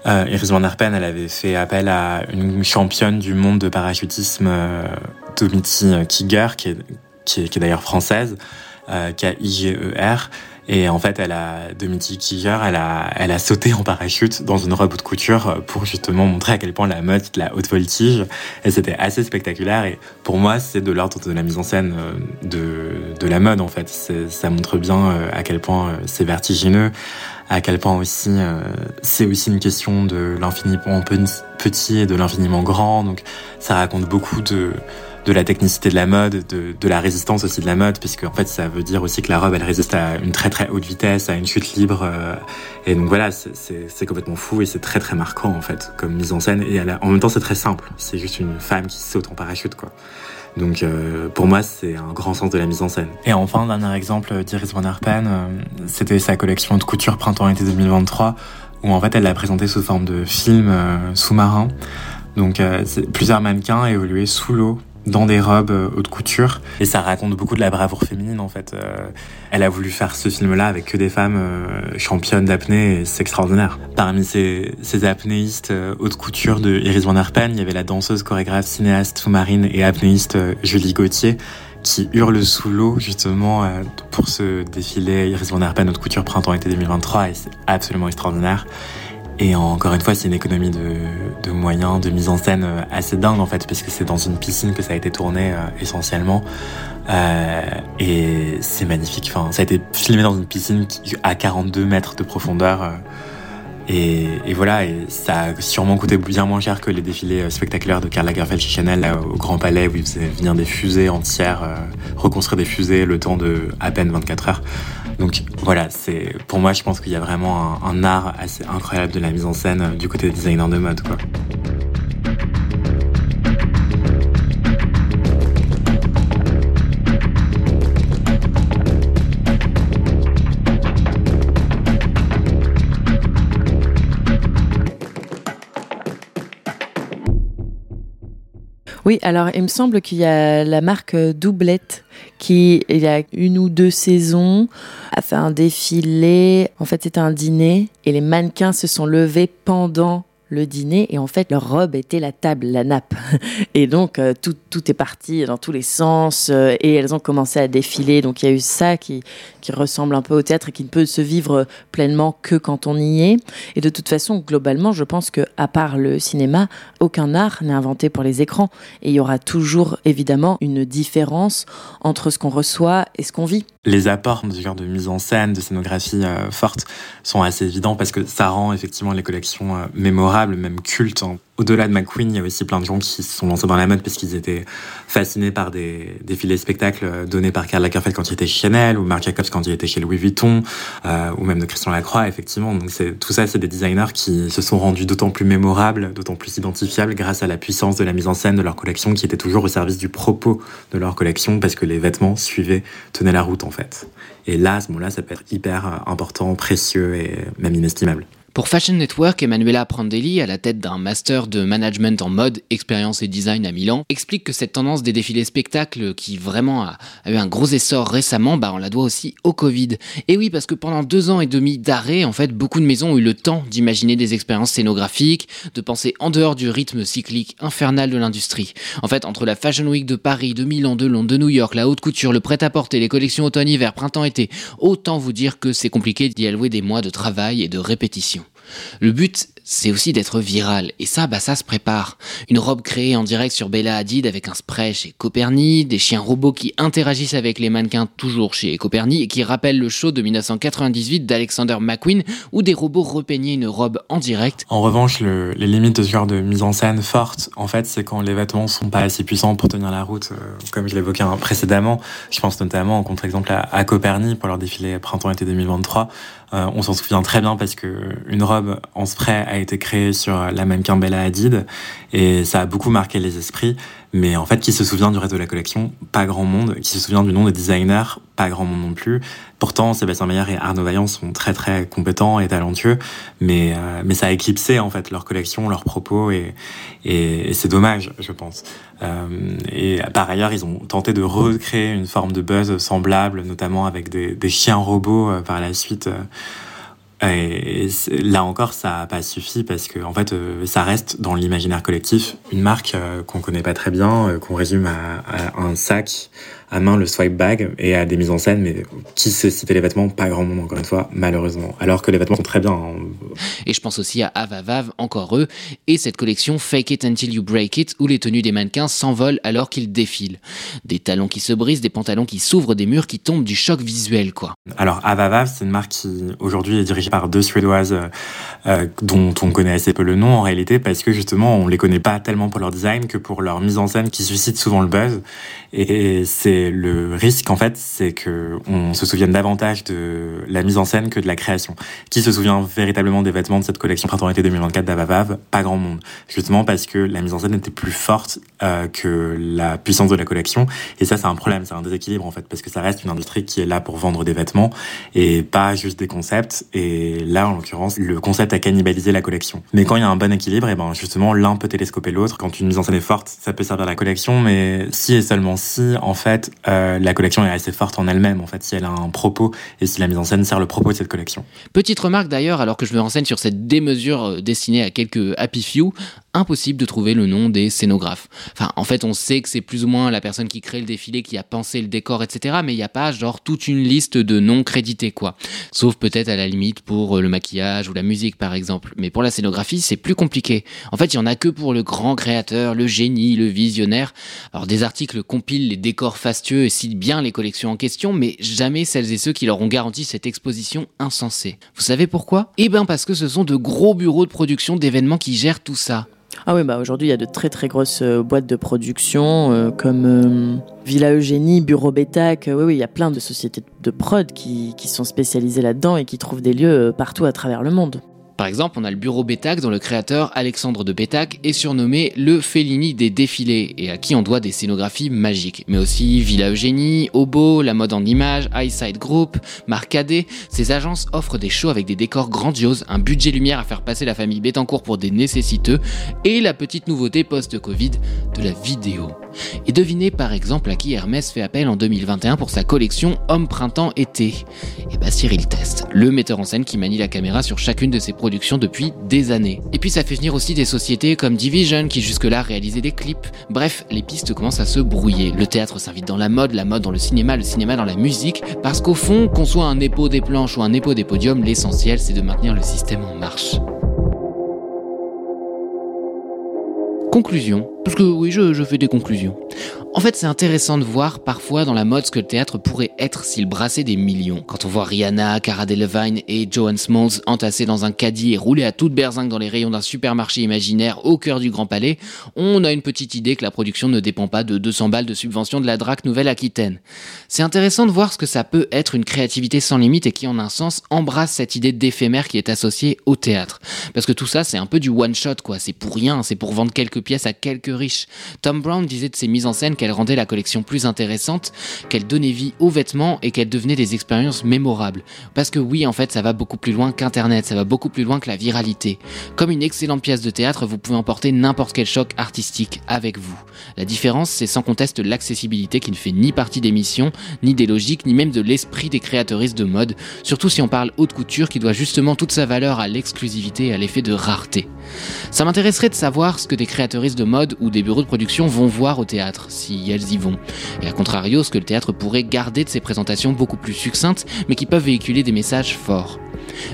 euh, Iris Van elle avait fait appel à une championne du monde de parachutisme, euh, Domiti Kiger, qui est, d'ailleurs française, euh, K-I-G-E-R, et en fait, elle a, Dominique Kiger, elle a, elle a sauté en parachute dans une robe de couture pour justement montrer à quel point la mode, la haute voltige. Et c'était assez spectaculaire. Et pour moi, c'est de l'ordre de la mise en scène euh, de, de la mode, en fait. Ça montre bien euh, à quel point euh, c'est vertigineux, à quel point aussi c'est aussi une question de l'infiniment petit et de l'infiniment grand. Donc, ça raconte beaucoup de, de la technicité de la mode, de, de la résistance aussi de la mode, puisque en fait ça veut dire aussi que la robe elle résiste à une très très haute vitesse, à une chute libre, euh, et donc voilà c'est complètement fou et c'est très très marquant en fait comme mise en scène et en même temps c'est très simple, c'est juste une femme qui saute en parachute quoi. Donc euh, pour moi c'est un grand sens de la mise en scène. Et enfin dernier exemple d'Iris Van Herpen, euh, c'était sa collection de couture printemps-été 2023 où en fait elle l'a présenté sous forme de film sous-marin. Donc plusieurs mannequins évoluaient sous l'eau dans des robes euh, haute couture. Et ça raconte beaucoup de la bravoure féminine en fait. Euh, elle a voulu faire ce film-là avec que des femmes euh, championnes d'apnée c'est extraordinaire. Parmi ces, ces apnéistes haute couture de Iris Van Herpen, il y avait la danseuse, chorégraphe, cinéaste sous-marine et apnéiste Julie Gauthier qui hurle sous l'eau justement pour ce défilé Iris Van Herpen haute couture printemps-été 2023 et c'est absolument extraordinaire. Et encore une fois, c'est une économie de, moyens, de mise en scène euh, assez dingue en fait, parce c'est dans une piscine que ça a été tourné euh, essentiellement. Euh, et c'est magnifique. Enfin, ça a été filmé dans une piscine à 42 mètres de profondeur. Et, voilà, et ça a sûrement coûté bien moins cher que les défilés spectaculaires de Karl Lagerfeld chez Chanel là, au Grand Palais où ils faisaient venir des fusées entières, reconstruire des fusées le temps de à peine 24 heures. Donc voilà, c'est pour moi, je pense qu'il y a vraiment un, un, art assez incroyable de la mise en scène euh, du côté des designers de mode, quoi. Oui, alors il me semble qu'il y a la marque Doublette qui, il y a une ou deux saisons, a fait un défilé. En fait, c'était un dîner et les mannequins se sont levés pendant le dîner et en fait leur robe était la table, la nappe. Et donc euh, tout, tout est parti dans tous les sens euh, et elles ont commencé à défiler. Donc il y a eu ça qui, qui ressemble un peu au théâtre et qui ne peut se vivre pleinement que quand on y est. Et de toute façon, globalement, je pense que à part le cinéma, aucun art n'est inventé pour les écrans. Et il y aura toujours évidemment une différence entre ce qu'on reçoit et ce qu'on vit. Les apports de mise en scène, de scénographie euh, forte sont assez évidents parce que ça rend effectivement les collections euh, mémorables, même cultes. Hein au-delà de McQueen, il y a aussi plein de gens qui se sont lancés dans la mode parce qu'ils étaient fascinés par des défilés spectacles donnés par Karl Lagerfeld quand il était chez Chanel ou Marc Jacobs quand il était chez Louis Vuitton euh, ou même de Christian Lacroix effectivement. Donc tout ça, c'est des designers qui se sont rendus d'autant plus mémorables, d'autant plus identifiables grâce à la puissance de la mise en scène de leur collection qui était toujours au service du propos de leur collection parce que les vêtements suivaient, tenaient la route en fait. Et là, à ce moment-là, ça peut être hyper important, précieux et même inestimable. Pour Fashion Network, Emanuela Prandelli, à la tête d'un master de management en mode, expérience et design à Milan, explique que cette tendance des défilés spectacles qui vraiment a, eu un gros essor récemment, bah on la doit aussi au Covid. Et oui, parce que pendant deux ans et demi d'arrêt, en fait, beaucoup de maisons ont eu le temps d'imaginer des expériences scénographiques, de penser en dehors du rythme cyclique infernal de l'industrie. En fait, entre la Fashion Week de Paris, de Milan, de Londres, de New York, la haute couture, le prêt-à-porter, les collections automne-hiver, printemps-été, autant vous dire que c'est compliqué d'y allouer des mois de travail et de répétition. Le but, c'est aussi d'être viral. Et ça, bah ça se prépare. Une robe créée en direct sur Bella Hadid avec un spray chez Copernic, des chiens robots qui interagissent avec les mannequins toujours chez Copernic et qui rappellent le show de 1998 d'Alexander McQueen où des robots repeignaient une robe en direct. En revanche, les limites de ce genre de mise en scène forte, en fait, c'est quand les vêtements sont pas assez puissants pour tenir la route, euh, comme je l'évoquais précédemment. Je pense notamment en contre-exemple à, à Copernic pour leur défilé printemps-été 2023. Euh, on s'en souvient très bien parce que une robe en spray a été créée sur la mannequin Bella Hadid et ça a beaucoup marqué les esprits. Mais en fait, qui se souvient du reste de la collection? Pas grand monde. Qui se souvient du nom des designers? Pas grand monde non plus. Pourtant, Sébastien Meyer et Arnaud Vaillant sont très très compétents et talentueux, mais euh, mais ça a éclipsé en fait leur collection, leurs propos et c'est dommage, je pense. Euh, et par ailleurs, ils ont tenté de recréer une forme de buzz semblable, notamment avec des, des chiens robots euh, par la suite. Et là encore, ça n'a pas suffi parce que en fait, euh, ça reste dans l'imaginaire collectif une marque euh, qu'on connaît pas très bien, euh, qu'on résume à, à, un sac à main le swipe bag et à des mises en scène, mais qui se citer les vêtements? Pas grand monde, encore une fois, malheureusement. Alors que les vêtements sont très bien. Hein. Et je pense aussi à Avavav, encore eux, et cette collection Fake It Until You Break It, où les tenues des mannequins s'envolent alors qu'ils défilent. Des talons qui se brisent, des pantalons qui s'ouvrent, des murs qui tombent, du choc visuel, quoi. Alors Avavav, c'est une marque qui aujourd'hui est dirigée par deux Suédoises euh, euh, dont on connaît assez peu le nom en réalité, parce que justement on les connaît pas tellement pour leur design que pour leur mise en scène qui suscite souvent le buzz. Et c'est le risque, en fait, c'est que on se souvienne davantage de la mise en scène que de la création. Qui se souvient véritablement des vêtements de cette collection printemps-été 2024 d'Avavav Pas grand monde. Justement parce que la mise en scène était plus forte euh, que la puissance de la collection. Et ça, c'est un problème, c'est un déséquilibre, en fait, parce que ça reste une industrie qui est là pour vendre des vêtements et pas juste des concepts. Et là, en l'occurrence, le concept a cannibalisé la collection. Mais quand il y a un bon équilibre, et ben justement, l'un peut télescoper l'autre. Quand une mise en scène est forte, ça peut servir la collection, mais si et seulement si, en fait, euh, la collection est assez forte en elle-même, en fait, si elle a un propos et si la mise en scène sert le propos de cette collection. Petite remarque d'ailleurs, alors que je me renseigne sur cette démesure euh, destinée à quelques happy few, impossible de trouver le nom des scénographes. Enfin, en fait, on sait que c'est plus ou moins la personne qui crée le défilé, qui a pensé le décor, etc. Mais il n'y a pas genre toute une liste de noms crédités, quoi. Sauf peut-être à la limite pour euh, le maquillage ou la musique, par exemple. Mais pour la scénographie, c'est plus compliqué. En fait, il y en a que pour le grand créateur, le génie, le visionnaire. Alors, des articles compilent les décors fastueux et citent bien les collections en question, mais jamais celles et ceux qui leur ont garanti cette exposition insensée. Vous savez pourquoi? Eh ben parce que ce sont de gros bureaux de production d'événements qui gèrent tout ça. Ah oui, bah aujourd'hui il y a de très très grosses euh, boîtes de production euh, comme euh, Villa Eugénie, Bureau Bétac. oui, oui, il y a plein de sociétés de prod qui, qui sont spécialisées là-dedans et qui trouvent des lieux partout à travers le monde. Par exemple, on a le bureau Bétac dont le créateur Alexandre de Bétac est surnommé le Fellini des défilés et à qui on doit des scénographies magiques. Mais aussi Villa Eugénie, Obo, La Mode en Images, Eyesight Group, Marcadet. Ces agences offrent des shows avec des décors grandioses, un budget lumière à faire passer la famille Bettencourt pour des nécessiteux et la petite nouveauté post-Covid de la vidéo. Et devinez par exemple à qui Hermès fait appel en 2021 pour sa collection Homme Printemps Été. Et eh bah Cyril Test, le metteur en scène qui manie la caméra sur chacune de ses productions depuis des années. Et puis ça fait venir aussi des sociétés comme Division qui jusque-là réalisaient des clips. Bref, les pistes commencent à se brouiller. Le théâtre s'invite dans la mode, la mode dans le cinéma, le cinéma dans la musique, parce qu'au fond, qu'on soit un épaule des planches ou un épaule des podiums, l'essentiel c'est de maintenir le système en marche. Conclusion, parce que oui, je, fais des conclusions. En fait, c'est intéressant de voir parfois dans la mode ce que le théâtre pourrait être s'il brassait des millions. Quand on voit Rihanna, Cara Delevingne et Joan Smalls entassés dans un caddie et rouler à toute berzingue dans les rayons d'un supermarché imaginaire au cœur du Grand Palais, on a une petite idée que la production ne dépend pas de 200 balles de subvention de la DRAC Nouvelle-Aquitaine. C'est intéressant de voir ce que ça peut être une créativité sans limite et qui en un sens embrasse cette idée d'éphémère qui est associée au théâtre. Parce que tout ça, c'est un peu du one-shot quoi, c'est pour rien, c'est pour vendre quelques pièces à quelques riches. Tom Brown disait de ses mises en scène qu'elle rendait la collection plus intéressante, qu'elle donnait vie aux vêtements et qu'elle devenait des expériences mémorables. Parce que oui, en fait, ça va beaucoup plus loin qu'Internet, ça va beaucoup plus loin que la viralité. Comme une excellente pièce de théâtre, vous pouvez emporter n'importe quel choc artistique avec vous. La différence, c'est sans conteste l'accessibilité qui ne fait ni partie des missions, ni des logiques, ni même de l'esprit des créateuristes de mode, surtout si on parle haute couture qui doit justement toute sa valeur à l'exclusivité et à l'effet de rareté. Ça m'intéresserait de savoir ce que des créateuristes de mode ou des bureaux de production vont voir au théâtre, si elles y vont. Et à contrario, ce que le théâtre pourrait garder de ses présentations beaucoup plus succinctes, mais qui peuvent véhiculer des messages forts.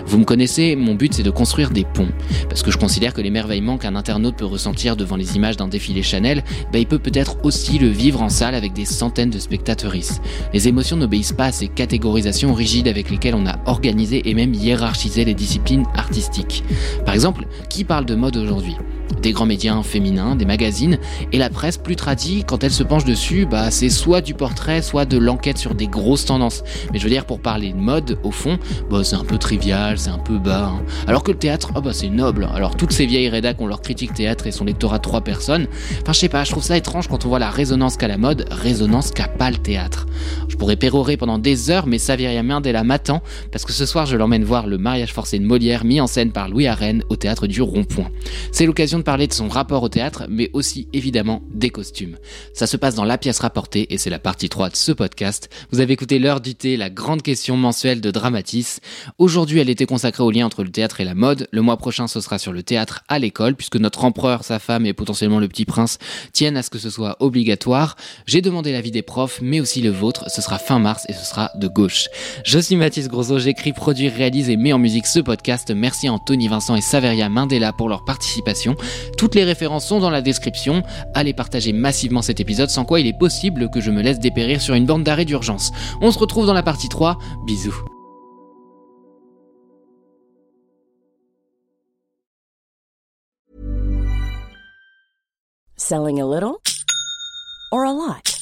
Vous me connaissez, mon but c'est de construire des ponts. Parce que je considère que l'émerveillement qu'un internaute peut ressentir devant les images d'un défilé Chanel, bah, il peut peut-être aussi le vivre en salle avec des centaines de spectateuristes. Les émotions n'obéissent pas à ces catégorisations rigides avec lesquelles on a organisé et même hiérarchisé les disciplines artistiques. Par exemple, qui parle de mode aujourd'hui? Des grands médias féminins, des magazines, et la presse plus tradie, quand elle se penche dessus, bah c'est soit du portrait, soit de l'enquête sur des grosses tendances. Mais je veux dire, pour parler de mode, au fond, bah c'est un peu trivial, c'est un peu bas. Hein. Alors que le théâtre, oh bah c'est noble. Alors toutes ces vieilles rédacs ont leur critique théâtre et son lectorat trois personnes. Enfin je sais pas, je trouve ça étrange quand on voit la résonance qu'a la mode, résonance qu'a pas le théâtre. Je pourrais pérorer pendant des heures, mais Saveria Mendela m'attend, parce que ce soir je l'emmène voir le mariage forcé de Molière mis en scène par Louis Arène au théâtre du Rond-Point. C'est l'occasion parler de son rapport au théâtre, mais aussi évidemment des costumes. Ça se passe dans la pièce rapportée et c'est la partie 3 de ce podcast. Vous avez écouté l'heure du thé, la grande question mensuelle de Dramatis. Aujourd'hui, elle était consacrée au lien entre le théâtre et la mode. Le mois prochain, ce sera sur le théâtre à l'école, puisque notre empereur, sa femme et potentiellement le petit prince tiennent à ce que ce soit obligatoire. J'ai demandé l'avis des profs, mais aussi le vôtre. Ce sera fin mars et ce sera de gauche. Je suis Mathis Grosso, j'écris, produis, réalise et mets en musique ce podcast. Merci à Anthony Vincent et Saveria Mandela pour leur participation. Toutes les références sont dans la description. Allez partager massivement cet épisode, sans quoi il est possible que je me laisse dépérir sur une bande d'arrêt d'urgence. On se retrouve dans la partie 3. Bisous. Selling a little or a lot?